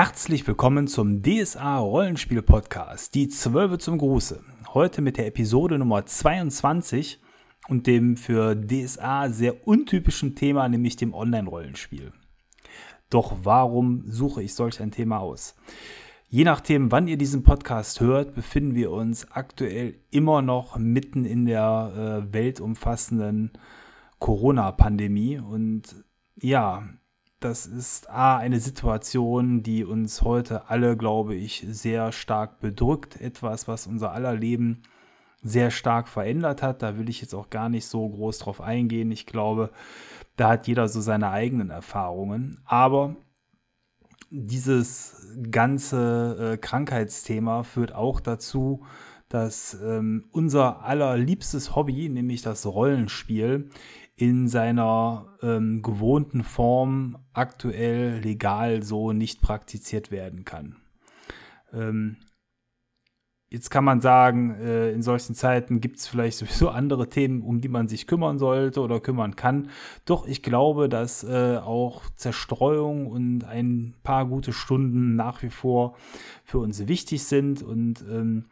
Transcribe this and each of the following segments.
Herzlich willkommen zum DSA Rollenspiel Podcast, die Zwölfe zum Gruße. Heute mit der Episode Nummer 22 und dem für DSA sehr untypischen Thema, nämlich dem Online-Rollenspiel. Doch warum suche ich solch ein Thema aus? Je nachdem, wann ihr diesen Podcast hört, befinden wir uns aktuell immer noch mitten in der äh, weltumfassenden Corona-Pandemie. Und ja, das ist A, eine Situation, die uns heute alle, glaube ich, sehr stark bedrückt. Etwas, was unser aller Leben sehr stark verändert hat. Da will ich jetzt auch gar nicht so groß drauf eingehen. Ich glaube, da hat jeder so seine eigenen Erfahrungen. Aber dieses ganze äh, Krankheitsthema führt auch dazu, dass ähm, unser allerliebstes Hobby, nämlich das Rollenspiel, in seiner ähm, gewohnten Form aktuell legal so nicht praktiziert werden kann. Ähm, jetzt kann man sagen, äh, in solchen Zeiten gibt es vielleicht sowieso andere Themen, um die man sich kümmern sollte oder kümmern kann. Doch ich glaube, dass äh, auch Zerstreuung und ein paar gute Stunden nach wie vor für uns wichtig sind. Und ähm,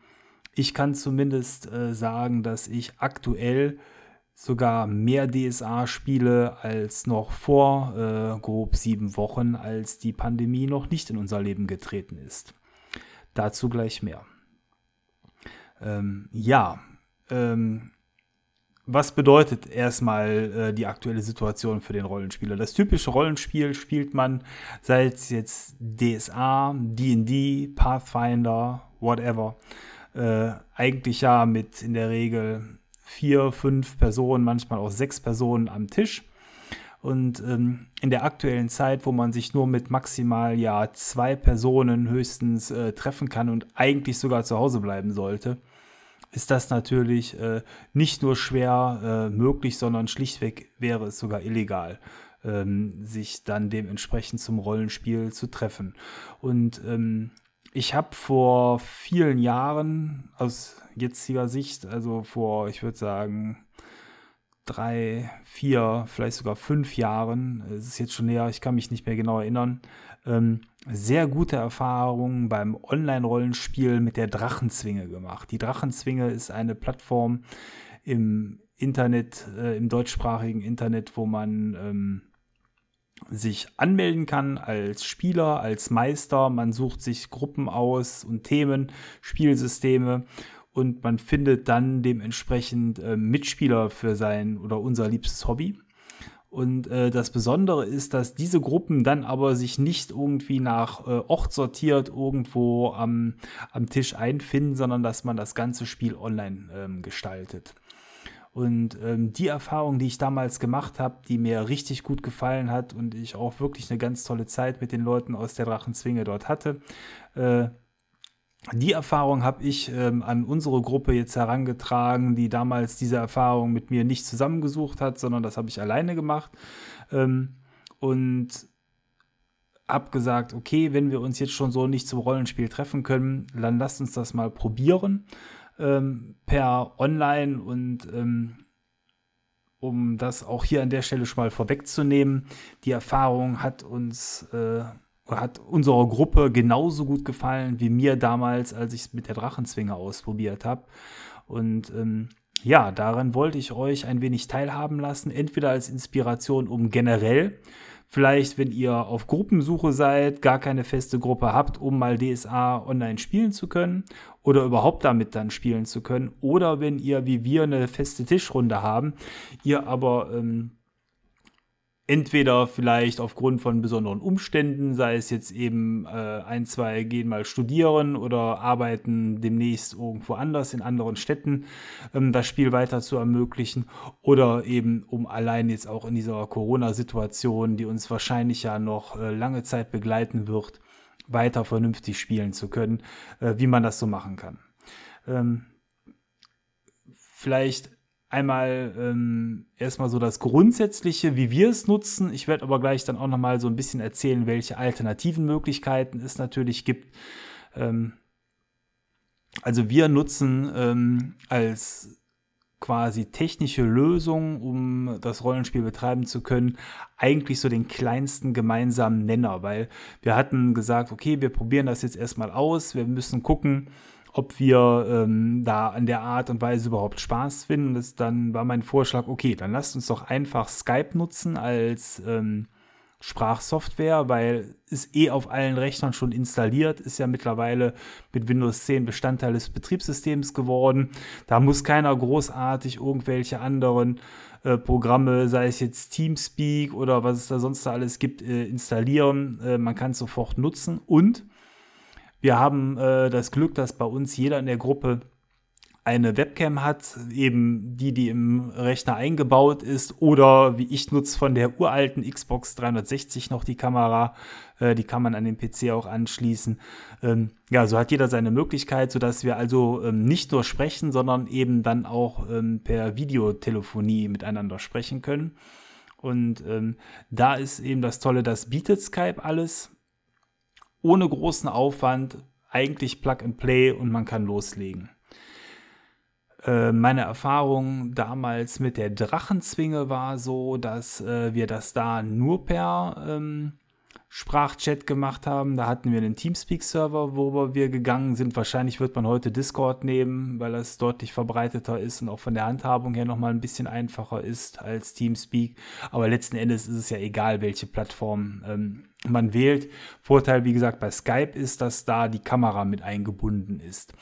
ich kann zumindest äh, sagen, dass ich aktuell sogar mehr DSA spiele als noch vor äh, grob sieben Wochen, als die Pandemie noch nicht in unser Leben getreten ist. Dazu gleich mehr. Ähm, ja, ähm, was bedeutet erstmal äh, die aktuelle Situation für den Rollenspieler? Das typische Rollenspiel spielt man seit jetzt DSA, DD, Pathfinder, whatever. Äh, eigentlich ja mit in der Regel vier, fünf Personen, manchmal auch sechs Personen am Tisch. Und ähm, in der aktuellen Zeit, wo man sich nur mit maximal ja zwei Personen höchstens äh, treffen kann und eigentlich sogar zu Hause bleiben sollte, ist das natürlich äh, nicht nur schwer äh, möglich, sondern schlichtweg wäre es sogar illegal, ähm, sich dann dementsprechend zum Rollenspiel zu treffen. Und ähm, ich habe vor vielen Jahren aus jetziger Sicht, also vor, ich würde sagen, drei, vier, vielleicht sogar fünf Jahren, es ist jetzt schon näher, ich kann mich nicht mehr genau erinnern, ähm, sehr gute Erfahrungen beim Online-Rollenspiel mit der Drachenzwinge gemacht. Die Drachenzwinge ist eine Plattform im Internet, äh, im deutschsprachigen Internet, wo man ähm, sich anmelden kann als Spieler, als Meister. Man sucht sich Gruppen aus und Themen, Spielsysteme und man findet dann dementsprechend äh, Mitspieler für sein oder unser liebstes Hobby. Und äh, das Besondere ist, dass diese Gruppen dann aber sich nicht irgendwie nach äh, Ort sortiert irgendwo am, am Tisch einfinden, sondern dass man das ganze Spiel online ähm, gestaltet. Und ähm, die Erfahrung, die ich damals gemacht habe, die mir richtig gut gefallen hat und ich auch wirklich eine ganz tolle Zeit mit den Leuten aus der Drachenzwinge dort hatte, äh, die Erfahrung habe ich ähm, an unsere Gruppe jetzt herangetragen, die damals diese Erfahrung mit mir nicht zusammengesucht hat, sondern das habe ich alleine gemacht. Ähm, und habe gesagt, okay, wenn wir uns jetzt schon so nicht zum Rollenspiel treffen können, dann lasst uns das mal probieren ähm, per Online und ähm, um das auch hier an der Stelle schon mal vorwegzunehmen, die Erfahrung hat uns äh, hat unserer Gruppe genauso gut gefallen wie mir damals, als ich es mit der Drachenzwinge ausprobiert habe. Und ähm, ja, daran wollte ich euch ein wenig teilhaben lassen, entweder als Inspiration, um generell Vielleicht, wenn ihr auf Gruppensuche seid, gar keine feste Gruppe habt, um mal DSA online spielen zu können oder überhaupt damit dann spielen zu können. Oder wenn ihr wie wir eine feste Tischrunde haben, ihr aber ähm, entweder vielleicht aufgrund von besonderen Umständen, sei es jetzt eben äh, ein, zwei gehen mal studieren oder arbeiten demnächst irgendwo anders in anderen Städten, ähm, das Spiel weiter zu ermöglichen oder eben um allein jetzt auch in dieser Corona-Situation, die uns wahrscheinlich ja noch äh, lange Zeit begleiten wird, weiter vernünftig spielen zu können, äh, wie man das so machen kann. Ähm, vielleicht einmal ähm, erstmal so das Grundsätzliche, wie wir es nutzen. Ich werde aber gleich dann auch nochmal so ein bisschen erzählen, welche alternativen Möglichkeiten es natürlich gibt. Ähm, also wir nutzen ähm, als quasi technische Lösungen, um das Rollenspiel betreiben zu können, eigentlich so den kleinsten gemeinsamen Nenner, weil wir hatten gesagt, okay, wir probieren das jetzt erstmal aus, wir müssen gucken, ob wir ähm, da an der Art und Weise überhaupt Spaß finden. Das, dann war mein Vorschlag, okay, dann lasst uns doch einfach Skype nutzen als ähm, Sprachsoftware, weil ist eh auf allen Rechnern schon installiert, ist ja mittlerweile mit Windows 10 Bestandteil des Betriebssystems geworden. Da muss keiner großartig irgendwelche anderen äh, Programme, sei es jetzt Teamspeak oder was es da sonst da alles gibt, äh, installieren. Äh, man kann es sofort nutzen und wir haben äh, das Glück, dass bei uns jeder in der Gruppe eine Webcam hat, eben die, die im Rechner eingebaut ist, oder wie ich nutze von der uralten Xbox 360 noch die Kamera, äh, die kann man an den PC auch anschließen. Ähm, ja, so hat jeder seine Möglichkeit, sodass wir also ähm, nicht nur sprechen, sondern eben dann auch ähm, per Videotelefonie miteinander sprechen können. Und ähm, da ist eben das Tolle, das bietet Skype alles ohne großen Aufwand, eigentlich Plug and Play und man kann loslegen. Äh, meine Erfahrung damals mit der Drachenzwinge war so, dass äh, wir das da nur per ähm, Sprachchat gemacht haben. Da hatten wir einen Teamspeak-Server, worüber wir gegangen sind. Wahrscheinlich wird man heute Discord nehmen, weil das deutlich verbreiteter ist und auch von der Handhabung her nochmal ein bisschen einfacher ist als Teamspeak. Aber letzten Endes ist es ja egal, welche Plattform ähm, man wählt. Vorteil, wie gesagt, bei Skype ist, dass da die Kamera mit eingebunden ist.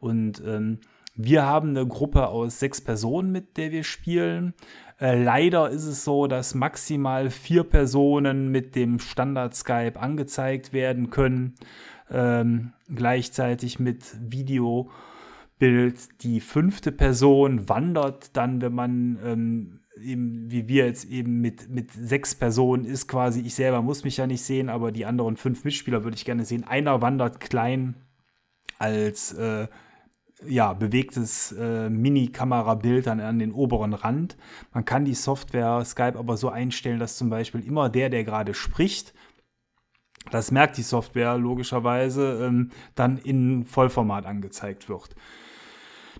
Und ähm, wir haben eine Gruppe aus sechs Personen, mit der wir spielen. Äh, leider ist es so, dass maximal vier Personen mit dem Standard Skype angezeigt werden können. Ähm, gleichzeitig mit Videobild. Die fünfte Person wandert dann, wenn man ähm, eben, wie wir jetzt eben mit, mit sechs Personen ist quasi, ich selber muss mich ja nicht sehen, aber die anderen fünf Mitspieler würde ich gerne sehen. Einer wandert klein als äh, ja, bewegtes äh, Mini-Kamerabild dann an den oberen Rand. Man kann die Software Skype aber so einstellen, dass zum Beispiel immer der, der gerade spricht, das merkt die Software logischerweise, ähm, dann in Vollformat angezeigt wird.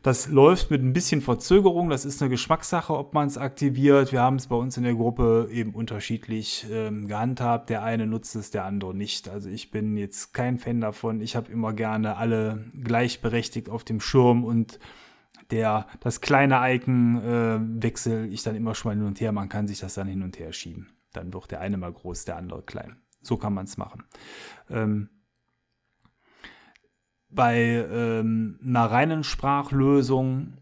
Das läuft mit ein bisschen Verzögerung. Das ist eine Geschmackssache, ob man es aktiviert. Wir haben es bei uns in der Gruppe eben unterschiedlich ähm, gehandhabt. Der eine nutzt es, der andere nicht. Also ich bin jetzt kein Fan davon. Ich habe immer gerne alle gleichberechtigt auf dem Schirm und der, das kleine Icon äh, wechsle ich dann immer schon mal hin und her. Man kann sich das dann hin und her schieben. Dann wird der eine mal groß, der andere klein. So kann man es machen. Ähm, bei ähm, einer reinen Sprachlösung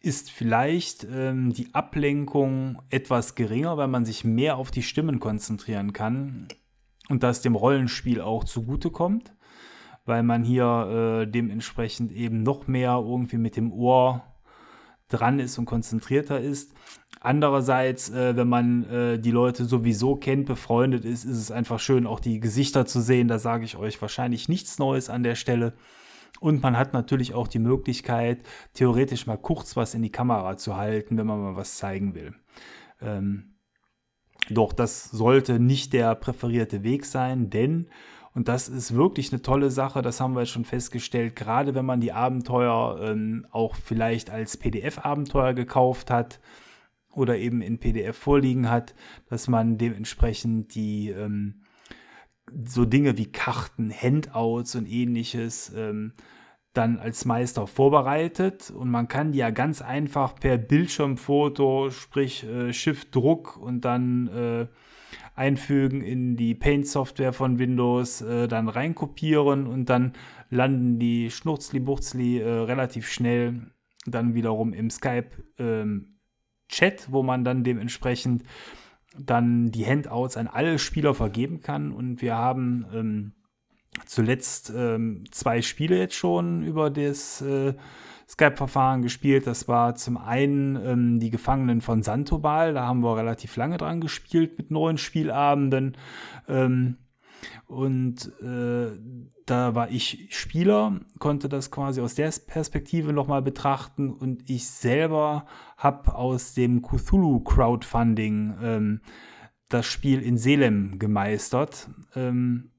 ist vielleicht ähm, die Ablenkung etwas geringer, weil man sich mehr auf die Stimmen konzentrieren kann und das dem Rollenspiel auch zugutekommt, weil man hier äh, dementsprechend eben noch mehr irgendwie mit dem Ohr dran ist und konzentrierter ist. Andererseits, äh, wenn man äh, die Leute sowieso kennt, befreundet ist, ist es einfach schön, auch die Gesichter zu sehen. Da sage ich euch wahrscheinlich nichts Neues an der Stelle. Und man hat natürlich auch die Möglichkeit, theoretisch mal kurz was in die Kamera zu halten, wenn man mal was zeigen will. Ähm, doch das sollte nicht der präferierte Weg sein, denn, und das ist wirklich eine tolle Sache, das haben wir schon festgestellt, gerade wenn man die Abenteuer ähm, auch vielleicht als PDF-Abenteuer gekauft hat oder eben in PDF vorliegen hat, dass man dementsprechend die ähm, so Dinge wie Karten, Handouts und ähnliches ähm, dann als Meister vorbereitet. Und man kann die ja ganz einfach per Bildschirmfoto, sprich äh, Shift-Druck und dann äh, einfügen in die Paint-Software von Windows, äh, dann reinkopieren und dann landen die Schnurzli-Burzli äh, relativ schnell dann wiederum im Skype-Chat, ähm, wo man dann dementsprechend dann die Handouts an alle Spieler vergeben kann. Und wir haben ähm, zuletzt ähm, zwei Spiele jetzt schon über das äh, Skype-Verfahren gespielt. Das war zum einen ähm, die Gefangenen von Santobal. Da haben wir relativ lange dran gespielt mit neuen Spielabenden. Ähm, und äh, da war ich Spieler, konnte das quasi aus der Perspektive nochmal betrachten und ich selber habe aus dem Cthulhu Crowdfunding ähm, das Spiel in Selem gemeistert. Ähm,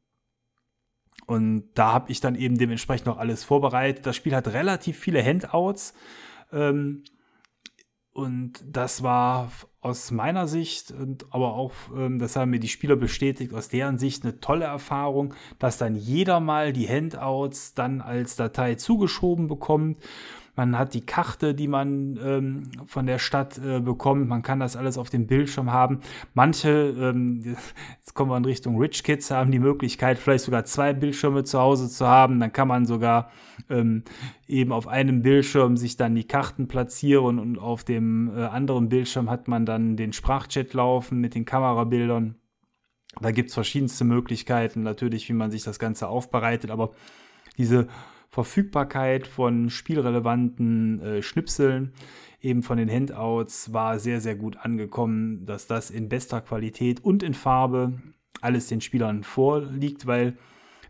und da habe ich dann eben dementsprechend noch alles vorbereitet. Das Spiel hat relativ viele Handouts. Ähm, und das war aus meiner Sicht und aber auch, ähm, das haben mir die Spieler bestätigt, aus deren Sicht eine tolle Erfahrung, dass dann jeder mal die Handouts dann als Datei zugeschoben bekommt man hat die Karte, die man ähm, von der Stadt äh, bekommt. Man kann das alles auf dem Bildschirm haben. Manche, ähm, jetzt kommen wir in Richtung Rich Kids, haben die Möglichkeit, vielleicht sogar zwei Bildschirme zu Hause zu haben. Dann kann man sogar ähm, eben auf einem Bildschirm sich dann die Karten platzieren und auf dem äh, anderen Bildschirm hat man dann den Sprachchat laufen mit den Kamerabildern. Da gibt es verschiedenste Möglichkeiten, natürlich, wie man sich das Ganze aufbereitet, aber diese Verfügbarkeit von spielrelevanten äh, Schnipseln, eben von den Handouts, war sehr, sehr gut angekommen, dass das in bester Qualität und in Farbe alles den Spielern vorliegt, weil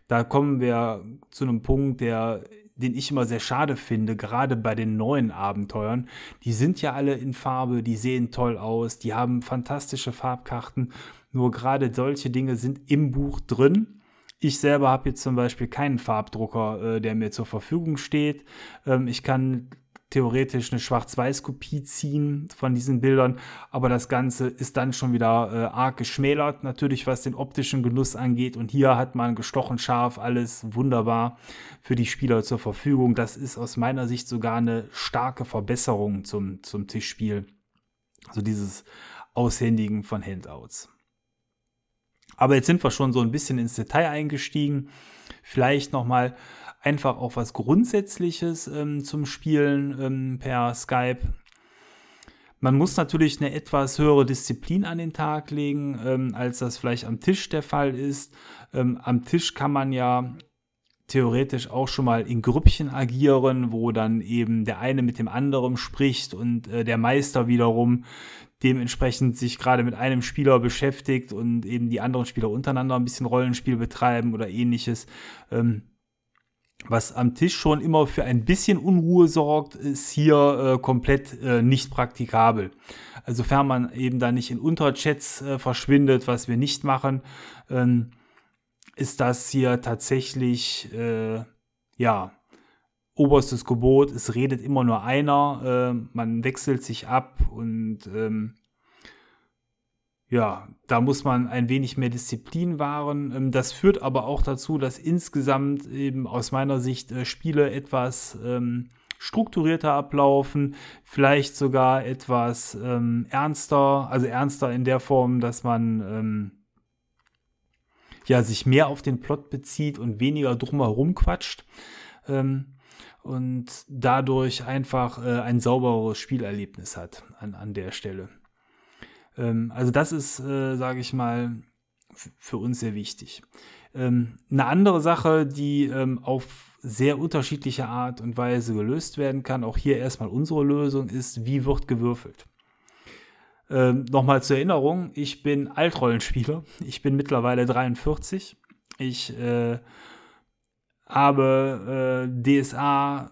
da kommen wir zu einem Punkt, der den ich immer sehr schade finde, gerade bei den neuen Abenteuern. Die sind ja alle in Farbe, die sehen toll aus, die haben fantastische Farbkarten. Nur gerade solche Dinge sind im Buch drin ich selber habe jetzt zum Beispiel keinen Farbdrucker, äh, der mir zur Verfügung steht. Ähm, ich kann theoretisch eine Schwarz-Weiß-Kopie ziehen von diesen Bildern, aber das Ganze ist dann schon wieder äh, arg geschmälert, natürlich was den optischen Genuss angeht. Und hier hat man gestochen scharf alles wunderbar für die Spieler zur Verfügung. Das ist aus meiner Sicht sogar eine starke Verbesserung zum, zum Tischspiel. Also dieses Aushändigen von Handouts. Aber jetzt sind wir schon so ein bisschen ins Detail eingestiegen. Vielleicht nochmal einfach auch was Grundsätzliches ähm, zum Spielen ähm, per Skype. Man muss natürlich eine etwas höhere Disziplin an den Tag legen, ähm, als das vielleicht am Tisch der Fall ist. Ähm, am Tisch kann man ja theoretisch auch schon mal in Grüppchen agieren, wo dann eben der eine mit dem anderen spricht und äh, der Meister wiederum dementsprechend sich gerade mit einem Spieler beschäftigt und eben die anderen Spieler untereinander ein bisschen Rollenspiel betreiben oder ähnliches. Ähm, was am Tisch schon immer für ein bisschen Unruhe sorgt, ist hier äh, komplett äh, nicht praktikabel. Also sofern man eben da nicht in Unterchats äh, verschwindet, was wir nicht machen, ähm, ist das hier tatsächlich, äh, ja, oberstes Gebot. Es redet immer nur einer, äh, man wechselt sich ab und ähm, ja, da muss man ein wenig mehr Disziplin wahren. Ähm, das führt aber auch dazu, dass insgesamt eben aus meiner Sicht äh, Spiele etwas ähm, strukturierter ablaufen, vielleicht sogar etwas ähm, ernster, also ernster in der Form, dass man ähm, ja sich mehr auf den Plot bezieht und weniger drumherum quatscht. Ähm, und dadurch einfach äh, ein sauberes Spielerlebnis hat an, an der Stelle. Ähm, also das ist, äh, sage ich mal, für uns sehr wichtig. Ähm, eine andere Sache, die ähm, auf sehr unterschiedliche Art und Weise gelöst werden kann, auch hier erstmal unsere Lösung ist, wie wird gewürfelt. Ähm, Nochmal zur Erinnerung, ich bin Altrollenspieler, ich bin mittlerweile 43. Ich äh, habe äh, DSA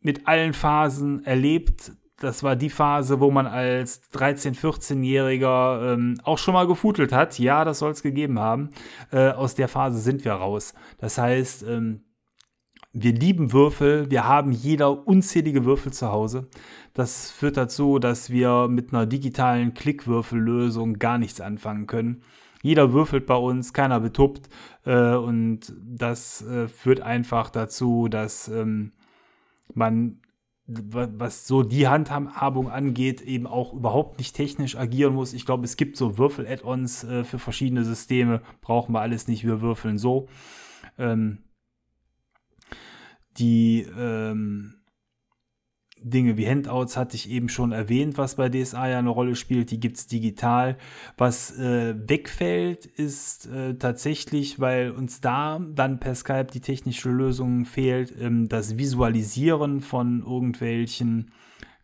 mit allen Phasen erlebt. Das war die Phase, wo man als 13-, 14-Jähriger ähm, auch schon mal gefutelt hat. Ja, das soll es gegeben haben. Äh, aus der Phase sind wir raus. Das heißt, ähm, wir lieben Würfel, wir haben jeder unzählige Würfel zu Hause. Das führt dazu, dass wir mit einer digitalen Klickwürfellösung gar nichts anfangen können. Jeder würfelt bei uns, keiner betuppt. Äh, und das äh, führt einfach dazu, dass ähm, man, was so die Handhabung angeht, eben auch überhaupt nicht technisch agieren muss. Ich glaube, es gibt so Würfel-Add-ons äh, für verschiedene Systeme. Brauchen wir alles nicht, wir würfeln so. Ähm, die ähm, Dinge wie Handouts hatte ich eben schon erwähnt, was bei DSA ja eine Rolle spielt. Die gibt es digital. Was äh, wegfällt, ist äh, tatsächlich, weil uns da dann per Skype die technische Lösung fehlt, ähm, das Visualisieren von irgendwelchen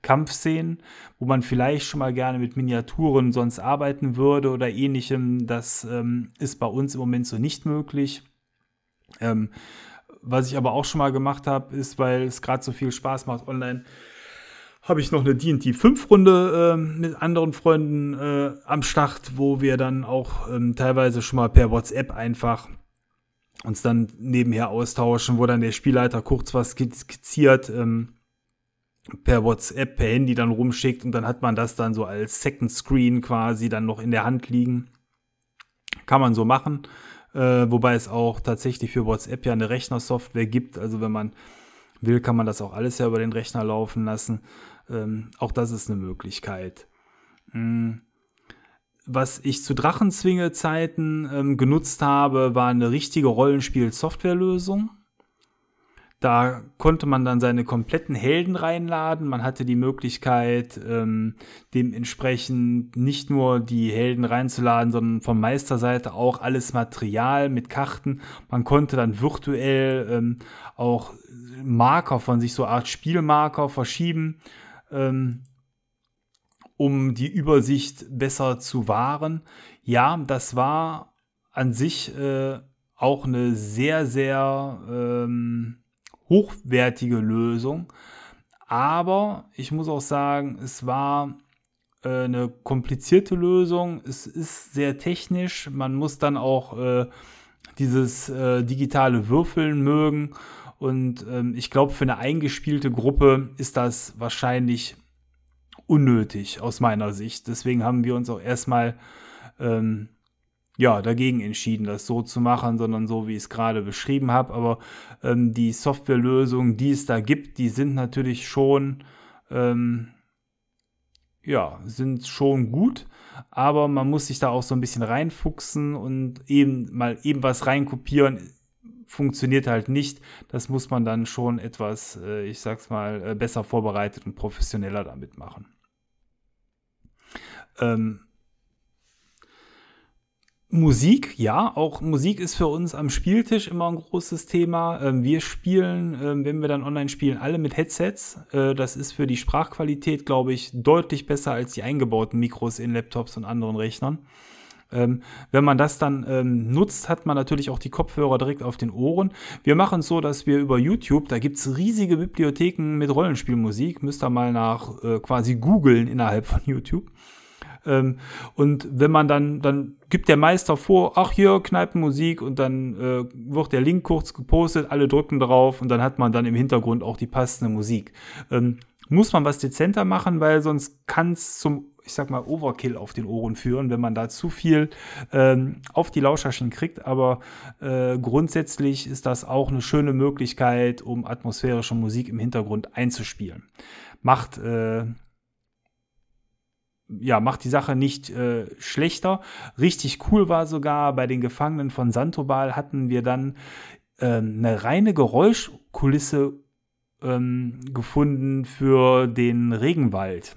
Kampfszenen, wo man vielleicht schon mal gerne mit Miniaturen sonst arbeiten würde oder ähnlichem. Das ähm, ist bei uns im Moment so nicht möglich. Ähm, was ich aber auch schon mal gemacht habe, ist, weil es gerade so viel Spaß macht online, habe ich noch eine D&D 5 Runde äh, mit anderen Freunden äh, am Start, wo wir dann auch ähm, teilweise schon mal per WhatsApp einfach uns dann nebenher austauschen, wo dann der Spielleiter kurz was skizziert, ähm, per WhatsApp, per Handy dann rumschickt und dann hat man das dann so als Second Screen quasi dann noch in der Hand liegen. Kann man so machen. Äh, wobei es auch tatsächlich für WhatsApp ja eine Rechnersoftware gibt. Also wenn man will, kann man das auch alles ja über den Rechner laufen lassen. Ähm, auch das ist eine Möglichkeit. Mhm. Was ich zu Drachenzwinge-Zeiten ähm, genutzt habe, war eine richtige Rollenspiel-Softwarelösung. Da konnte man dann seine kompletten Helden reinladen. Man hatte die Möglichkeit, ähm, dementsprechend nicht nur die Helden reinzuladen, sondern von Meisterseite auch alles Material mit Karten. Man konnte dann virtuell ähm, auch Marker von sich, so eine Art Spielmarker verschieben. Ähm, um die Übersicht besser zu wahren. Ja, das war an sich äh, auch eine sehr, sehr ähm, hochwertige Lösung. Aber ich muss auch sagen, es war äh, eine komplizierte Lösung. Es ist sehr technisch. Man muss dann auch äh, dieses äh, digitale Würfeln mögen. Und ähm, ich glaube, für eine eingespielte Gruppe ist das wahrscheinlich unnötig aus meiner Sicht. Deswegen haben wir uns auch erstmal ähm, ja, dagegen entschieden, das so zu machen, sondern so, wie ich es gerade beschrieben habe. Aber ähm, die Softwarelösungen, die es da gibt, die sind natürlich schon, ähm, ja, sind schon gut. Aber man muss sich da auch so ein bisschen reinfuchsen und eben mal eben was reinkopieren funktioniert halt nicht. Das muss man dann schon etwas, äh, ich sag's mal, äh, besser vorbereitet und professioneller damit machen. Ähm, Musik, ja, auch Musik ist für uns am Spieltisch immer ein großes Thema. Ähm, wir spielen, ähm, wenn wir dann online spielen, alle mit Headsets. Äh, das ist für die Sprachqualität, glaube ich, deutlich besser als die eingebauten Mikros in Laptops und anderen Rechnern. Ähm, wenn man das dann nutzt, hat man natürlich auch die Kopfhörer direkt auf den Ohren. Wir machen es so, dass wir über YouTube, da gibt es riesige Bibliotheken mit Rollenspielmusik, müsst ihr mal nach äh, quasi googeln innerhalb von YouTube. Ähm, und wenn man dann, dann gibt der Meister vor, ach hier, Kneipenmusik und dann äh, wird der Link kurz gepostet, alle drücken drauf und dann hat man dann im Hintergrund auch die passende Musik. Ähm, muss man was dezenter machen, weil sonst kann es zum, ich sag mal, Overkill auf den Ohren führen, wenn man da zu viel ähm, auf die Lauscherchen kriegt. Aber äh, grundsätzlich ist das auch eine schöne Möglichkeit, um atmosphärische Musik im Hintergrund einzuspielen. Macht äh, ja, macht die Sache nicht äh, schlechter. Richtig cool war sogar, bei den Gefangenen von Santobal hatten wir dann ähm, eine reine Geräuschkulisse ähm, gefunden für den Regenwald.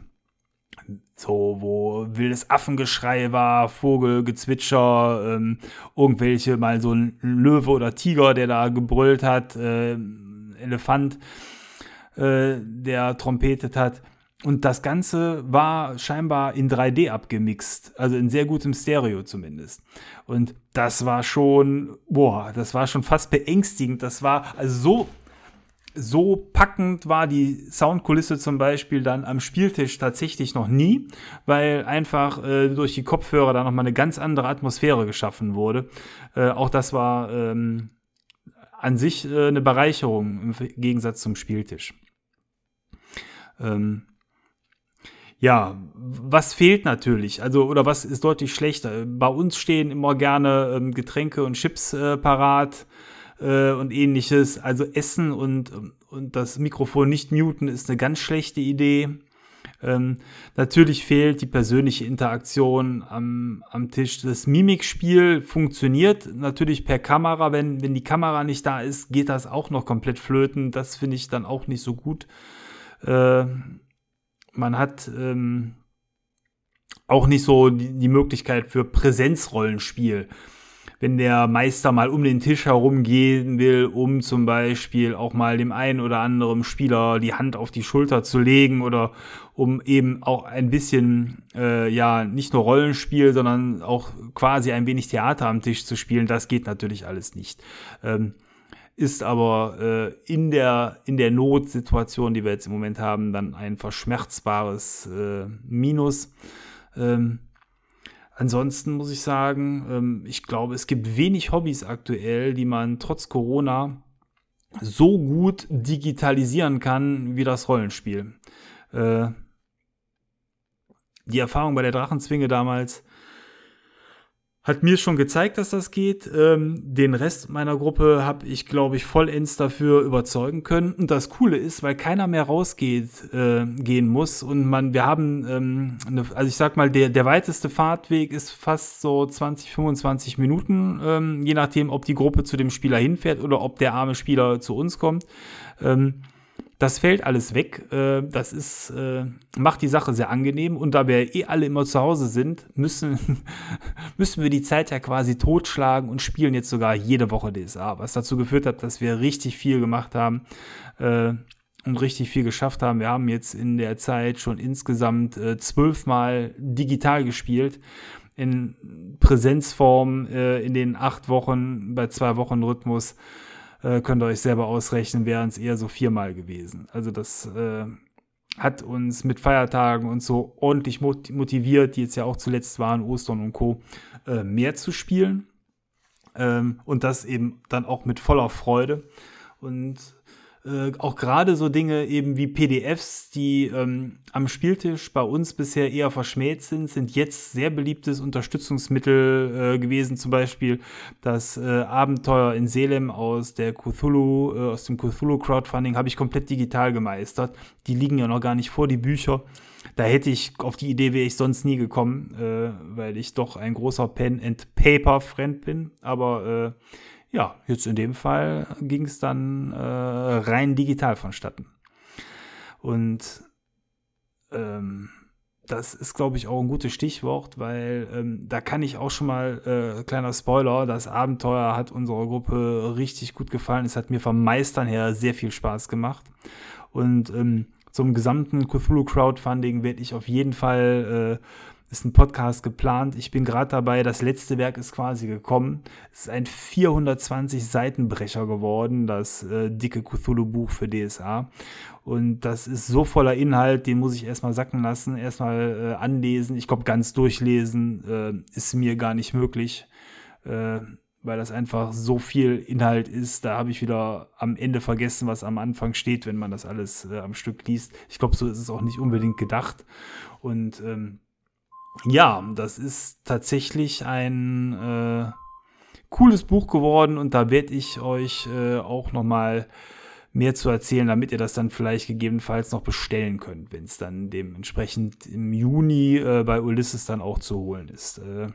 So, wo wildes Affengeschrei war, Vogelgezwitscher, ähm, irgendwelche, mal so ein Löwe oder Tiger, der da gebrüllt hat, äh, Elefant, äh, der trompetet hat. Und das Ganze war scheinbar in 3D abgemixt, also in sehr gutem Stereo zumindest. Und das war schon, boah, das war schon fast beängstigend. Das war also so, so packend war die Soundkulisse zum Beispiel dann am Spieltisch tatsächlich noch nie, weil einfach äh, durch die Kopfhörer da nochmal eine ganz andere Atmosphäre geschaffen wurde. Äh, auch das war ähm, an sich äh, eine Bereicherung im Gegensatz zum Spieltisch. Ähm, ja, was fehlt natürlich? Also, oder was ist deutlich schlechter? Bei uns stehen immer gerne ähm, Getränke und Chips äh, parat äh, und ähnliches. Also Essen und, und das Mikrofon nicht muten ist eine ganz schlechte Idee. Ähm, natürlich fehlt die persönliche Interaktion am, am Tisch. Das Mimikspiel funktioniert natürlich per Kamera. Wenn, wenn die Kamera nicht da ist, geht das auch noch komplett flöten. Das finde ich dann auch nicht so gut. Äh, man hat ähm, auch nicht so die, die Möglichkeit für Präsenzrollenspiel. Wenn der Meister mal um den Tisch herumgehen will, um zum Beispiel auch mal dem einen oder anderen Spieler die Hand auf die Schulter zu legen oder um eben auch ein bisschen, äh, ja, nicht nur Rollenspiel, sondern auch quasi ein wenig Theater am Tisch zu spielen, das geht natürlich alles nicht. Ähm, ist aber äh, in, der, in der Notsituation, die wir jetzt im Moment haben, dann ein verschmerzbares äh, Minus. Ähm, ansonsten muss ich sagen, ähm, ich glaube, es gibt wenig Hobbys aktuell, die man trotz Corona so gut digitalisieren kann wie das Rollenspiel. Äh, die Erfahrung bei der Drachenzwinge damals hat mir schon gezeigt, dass das geht. Ähm, den Rest meiner Gruppe habe ich, glaube ich, vollends dafür überzeugen können. Und das Coole ist, weil keiner mehr rausgeht, äh, gehen muss. Und man, wir haben, ähm, eine, also ich sag mal, der, der weiteste Fahrtweg ist fast so 20, 25 Minuten, ähm, je nachdem, ob die Gruppe zu dem Spieler hinfährt oder ob der arme Spieler zu uns kommt. Ähm, das fällt alles weg. Äh, das ist, äh, macht die Sache sehr angenehm. Und da wir eh alle immer zu Hause sind, müssen, müssen wir die Zeit ja quasi totschlagen und spielen jetzt sogar jede Woche DSA. Was dazu geführt hat, dass wir richtig viel gemacht haben äh, und richtig viel geschafft haben. Wir haben jetzt in der Zeit schon insgesamt zwölfmal digital gespielt. In Präsenzform in den acht Wochen bei zwei Wochen Rhythmus äh, könnt ihr euch selber ausrechnen, wären es eher so viermal gewesen. Also das äh, hat uns mit Feiertagen und so ordentlich motiviert, die jetzt ja auch zuletzt waren, Ostern und Co., äh, mehr zu spielen. Ähm, und das eben dann auch mit voller Freude. Und äh, auch gerade so Dinge eben wie PDFs, die ähm, am Spieltisch bei uns bisher eher verschmäht sind, sind jetzt sehr beliebtes Unterstützungsmittel äh, gewesen. Zum Beispiel das äh, Abenteuer in Selem aus der Cthulhu, äh, aus dem Cthulhu Crowdfunding habe ich komplett digital gemeistert. Die liegen ja noch gar nicht vor die Bücher. Da hätte ich auf die Idee wäre ich sonst nie gekommen, äh, weil ich doch ein großer Pen and Paper Friend bin. Aber äh, ja, jetzt in dem Fall ging es dann äh, rein digital vonstatten. Und ähm, das ist, glaube ich, auch ein gutes Stichwort, weil ähm, da kann ich auch schon mal, äh, kleiner Spoiler, das Abenteuer hat unserer Gruppe richtig gut gefallen. Es hat mir vom Meistern her sehr viel Spaß gemacht. Und ähm, zum gesamten Cthulhu Crowdfunding werde ich auf jeden Fall äh, ist ein Podcast geplant. Ich bin gerade dabei, das letzte Werk ist quasi gekommen. Es ist ein 420 Seitenbrecher geworden, das äh, dicke Cthulhu-Buch für DSA. Und das ist so voller Inhalt, den muss ich erstmal sacken lassen, erstmal äh, anlesen. Ich glaube, ganz durchlesen äh, ist mir gar nicht möglich, äh, weil das einfach so viel Inhalt ist. Da habe ich wieder am Ende vergessen, was am Anfang steht, wenn man das alles äh, am Stück liest. Ich glaube, so ist es auch nicht unbedingt gedacht. Und ähm, ja, das ist tatsächlich ein äh, cooles Buch geworden und da werde ich euch äh, auch noch mal mehr zu erzählen, damit ihr das dann vielleicht gegebenenfalls noch bestellen könnt, wenn es dann dementsprechend im Juni äh, bei Ulysses dann auch zu holen ist. Äh,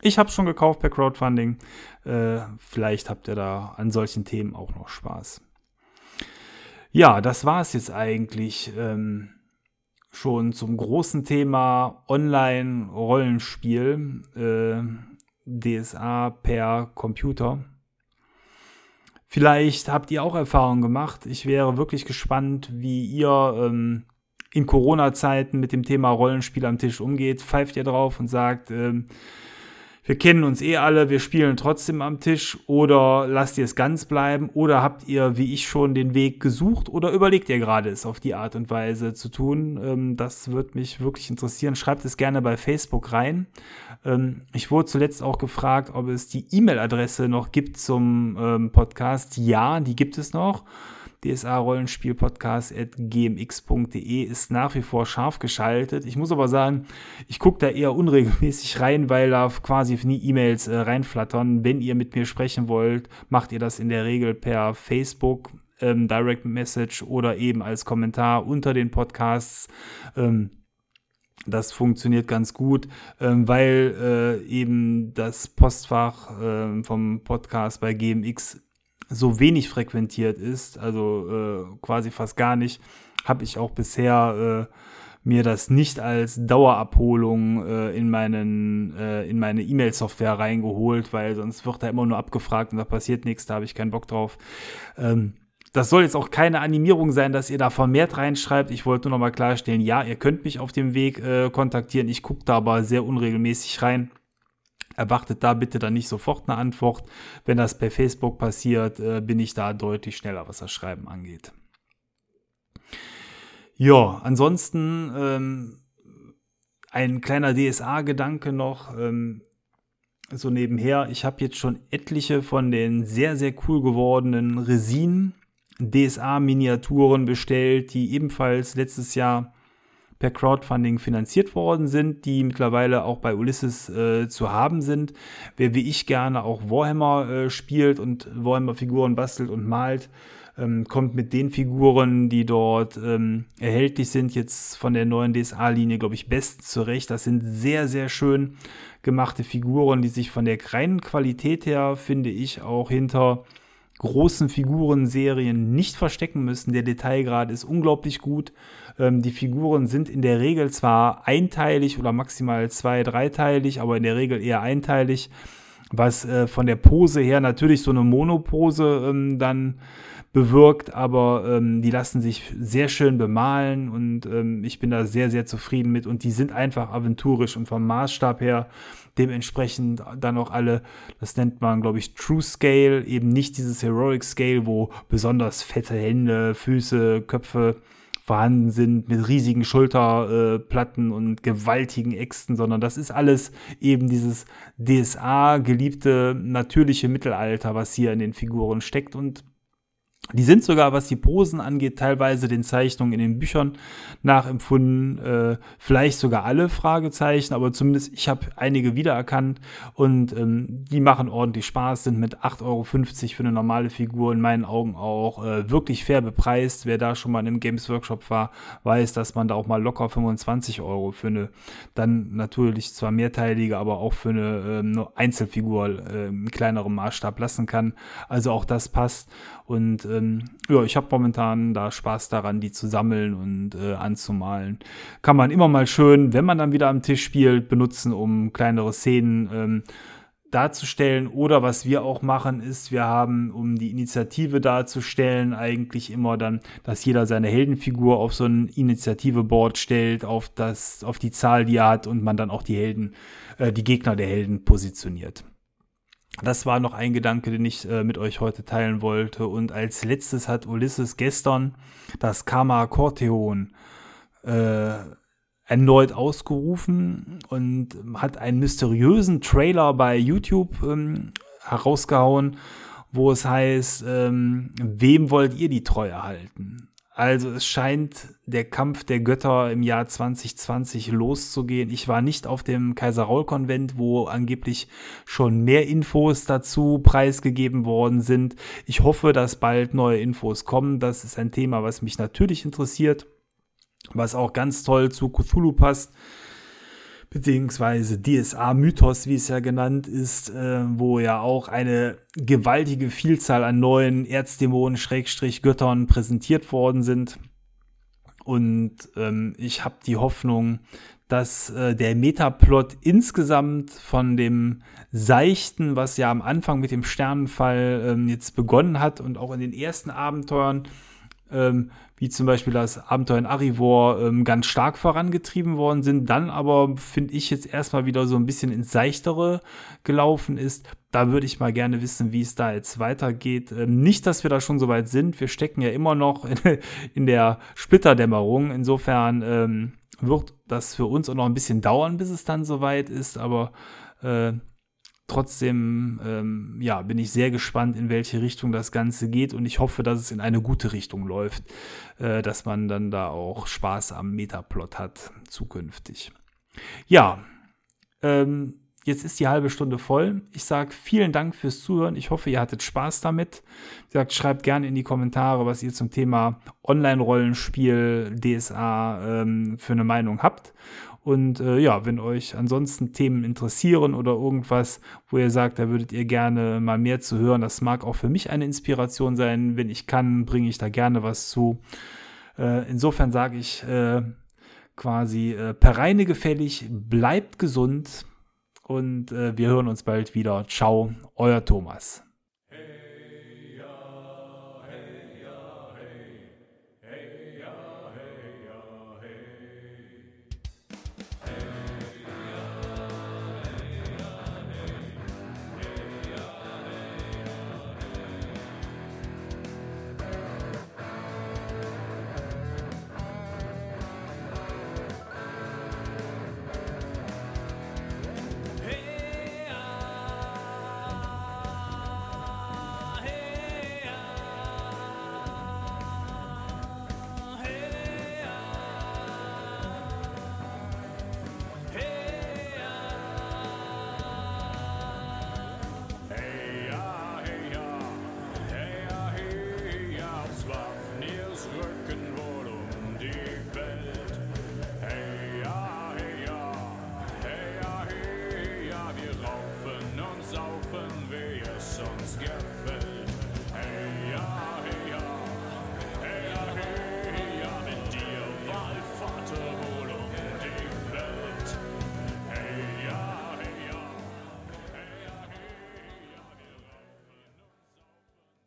ich habe schon gekauft per Crowdfunding. Äh, vielleicht habt ihr da an solchen Themen auch noch Spaß. Ja, das war es jetzt eigentlich. Ähm, schon zum großen Thema Online-Rollenspiel, äh, DSA per Computer. Vielleicht habt ihr auch Erfahrungen gemacht. Ich wäre wirklich gespannt, wie ihr ähm, in Corona-Zeiten mit dem Thema Rollenspiel am Tisch umgeht. Pfeift ihr drauf und sagt, ähm, wir kennen uns eh alle, wir spielen trotzdem am Tisch oder lasst ihr es ganz bleiben oder habt ihr, wie ich schon, den Weg gesucht oder überlegt ihr gerade es auf die Art und Weise zu tun? Ähm, das wird mich wirklich interessieren. Schreibt es gerne bei Facebook rein. Ähm, ich wurde zuletzt auch gefragt, ob es die E-Mail-Adresse noch gibt zum ähm, Podcast. Ja, die gibt es noch dsa-rollenspiel-podcast.gmx.de ist nach wie vor scharf geschaltet. Ich muss aber sagen, ich gucke da eher unregelmäßig rein, weil da quasi nie E-Mails äh, reinflattern. Wenn ihr mit mir sprechen wollt, macht ihr das in der Regel per Facebook. Ähm, Direct Message oder eben als Kommentar unter den Podcasts. Ähm, das funktioniert ganz gut, ähm, weil äh, eben das Postfach äh, vom Podcast bei GMX so wenig frequentiert ist, also äh, quasi fast gar nicht, habe ich auch bisher äh, mir das nicht als Dauerabholung äh, in meinen äh, in meine E-Mail-Software reingeholt, weil sonst wird da immer nur abgefragt und da passiert nichts, da habe ich keinen Bock drauf. Ähm, das soll jetzt auch keine Animierung sein, dass ihr da vermehrt reinschreibt. Ich wollte nur noch mal klarstellen, ja, ihr könnt mich auf dem Weg äh, kontaktieren. Ich gucke da aber sehr unregelmäßig rein. Erwartet da bitte dann nicht sofort eine Antwort. Wenn das per Facebook passiert, äh, bin ich da deutlich schneller, was das Schreiben angeht. Ja, ansonsten ähm, ein kleiner DSA-Gedanke noch. Ähm, so nebenher, ich habe jetzt schon etliche von den sehr, sehr cool gewordenen Resinen DSA-Miniaturen bestellt, die ebenfalls letztes Jahr per Crowdfunding finanziert worden sind, die mittlerweile auch bei Ulysses äh, zu haben sind. Wer wie ich gerne auch Warhammer äh, spielt und Warhammer-Figuren bastelt und malt, ähm, kommt mit den Figuren, die dort ähm, erhältlich sind, jetzt von der neuen DSA-Linie, glaube ich, bestens zurecht. Das sind sehr, sehr schön gemachte Figuren, die sich von der reinen Qualität her, finde ich, auch hinter großen Figurenserien nicht verstecken müssen. Der Detailgrad ist unglaublich gut. Ähm, die Figuren sind in der Regel zwar einteilig oder maximal zwei-, dreiteilig, aber in der Regel eher einteilig, was äh, von der Pose her natürlich so eine Monopose ähm, dann bewirkt, aber ähm, die lassen sich sehr schön bemalen und ähm, ich bin da sehr, sehr zufrieden mit und die sind einfach aventurisch und vom Maßstab her dementsprechend dann auch alle, das nennt man, glaube ich, True Scale, eben nicht dieses Heroic Scale, wo besonders fette Hände, Füße, Köpfe vorhanden sind mit riesigen Schulterplatten äh, und gewaltigen Äxten, sondern das ist alles eben dieses DSA geliebte natürliche Mittelalter, was hier in den Figuren steckt. Und die sind sogar, was die Posen angeht, teilweise den Zeichnungen in den Büchern nachempfunden. Äh, vielleicht sogar alle Fragezeichen, aber zumindest ich habe einige wiedererkannt und ähm, die machen ordentlich Spaß, sind mit 8,50 Euro für eine normale Figur in meinen Augen auch äh, wirklich fair bepreist. Wer da schon mal in einem Games Workshop war, weiß, dass man da auch mal locker 25 Euro für eine dann natürlich zwar mehrteilige, aber auch für eine ähm, Einzelfigur äh, in kleinerem Maßstab lassen kann. Also auch das passt. Und ähm, ja, ich habe momentan da Spaß daran, die zu sammeln und äh, anzumalen. Kann man immer mal schön, wenn man dann wieder am Tisch spielt, benutzen, um kleinere Szenen ähm, darzustellen. Oder was wir auch machen, ist, wir haben, um die Initiative darzustellen, eigentlich immer dann, dass jeder seine Heldenfigur auf so ein Initiative-Board stellt, auf das, auf die Zahl, die er hat und man dann auch die Helden, äh, die Gegner der Helden positioniert. Das war noch ein Gedanke, den ich äh, mit euch heute teilen wollte. Und als letztes hat Ulysses gestern das Karma Corteon äh, erneut ausgerufen und hat einen mysteriösen Trailer bei YouTube ähm, herausgehauen, wo es heißt, ähm, wem wollt ihr die Treue halten? Also es scheint der Kampf der Götter im Jahr 2020 loszugehen. Ich war nicht auf dem Kaiser-Raul-Konvent, wo angeblich schon mehr Infos dazu preisgegeben worden sind. Ich hoffe, dass bald neue Infos kommen. Das ist ein Thema, was mich natürlich interessiert, was auch ganz toll zu Cthulhu passt beziehungsweise DSA-Mythos, wie es ja genannt ist, äh, wo ja auch eine gewaltige Vielzahl an neuen Erzdämonen, Schrägstrich Göttern präsentiert worden sind. Und ähm, ich habe die Hoffnung, dass äh, der Metaplot insgesamt von dem Seichten, was ja am Anfang mit dem Sternenfall ähm, jetzt begonnen hat und auch in den ersten Abenteuern ähm, wie zum Beispiel das Abenteuer in Arivor, ähm, ganz stark vorangetrieben worden sind, dann aber, finde ich, jetzt erstmal wieder so ein bisschen ins Seichtere gelaufen ist. Da würde ich mal gerne wissen, wie es da jetzt weitergeht. Ähm, nicht, dass wir da schon so weit sind. Wir stecken ja immer noch in, in der Splitterdämmerung. Insofern ähm, wird das für uns auch noch ein bisschen dauern, bis es dann soweit ist, aber äh, Trotzdem ähm, ja, bin ich sehr gespannt, in welche Richtung das Ganze geht und ich hoffe, dass es in eine gute Richtung läuft, äh, dass man dann da auch Spaß am Metaplot hat zukünftig. Ja, ähm, jetzt ist die halbe Stunde voll. Ich sage vielen Dank fürs Zuhören. Ich hoffe, ihr hattet Spaß damit. Wie gesagt, schreibt gerne in die Kommentare, was ihr zum Thema Online-Rollenspiel DSA ähm, für eine Meinung habt. Und äh, ja, wenn euch ansonsten Themen interessieren oder irgendwas, wo ihr sagt, da würdet ihr gerne mal mehr zu hören, das mag auch für mich eine Inspiration sein. Wenn ich kann, bringe ich da gerne was zu. Äh, insofern sage ich äh, quasi äh, per Reine gefällig, bleibt gesund und äh, wir hören uns bald wieder. Ciao, euer Thomas.